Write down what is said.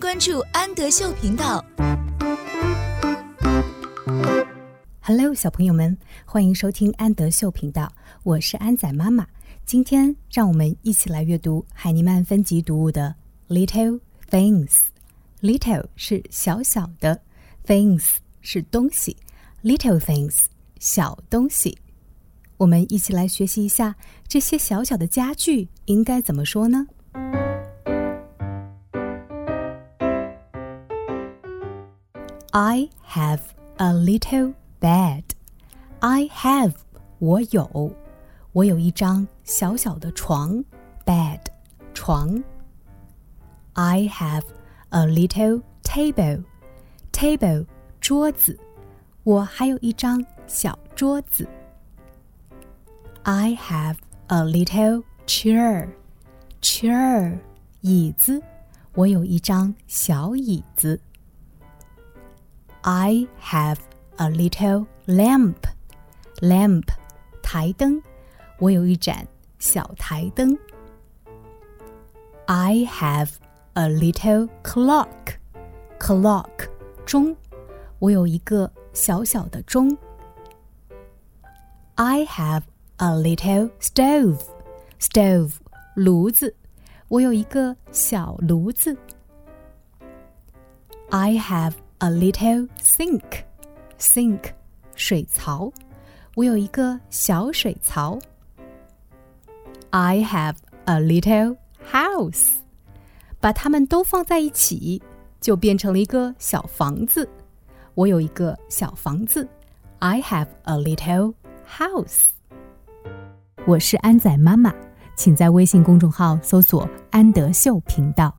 关注安德秀频道。Hello，小朋友们，欢迎收听安德秀频道，我是安仔妈妈。今天让我们一起来阅读海尼曼分级读物的《Little Things》。Little 是小小的，Things 是东西，Little Things 小东西。我们一起来学习一下这些小小的家具应该怎么说呢 ？I have a little bed. I have 我有，我有一张小小的床，bed 床。I have a little table. Table 桌子，我还有一张小桌子。I have a little chair. Chair 椅子，我有一张小椅子。 I have a little lamp. Lamp 台灯，我有一盏小台灯。I have a little clock. Clock 钟，我有一个小小的钟。I have a little stove. Stove 炉子，我有一个小炉子。I have a little sink. Sink 水槽，我有一个小水槽。I have a little house. 把它们都放在一起，就变成了一个小房子。我有一个小房子。I have a little house. 我是安仔妈妈，请在微信公众号搜索“安德秀频道”。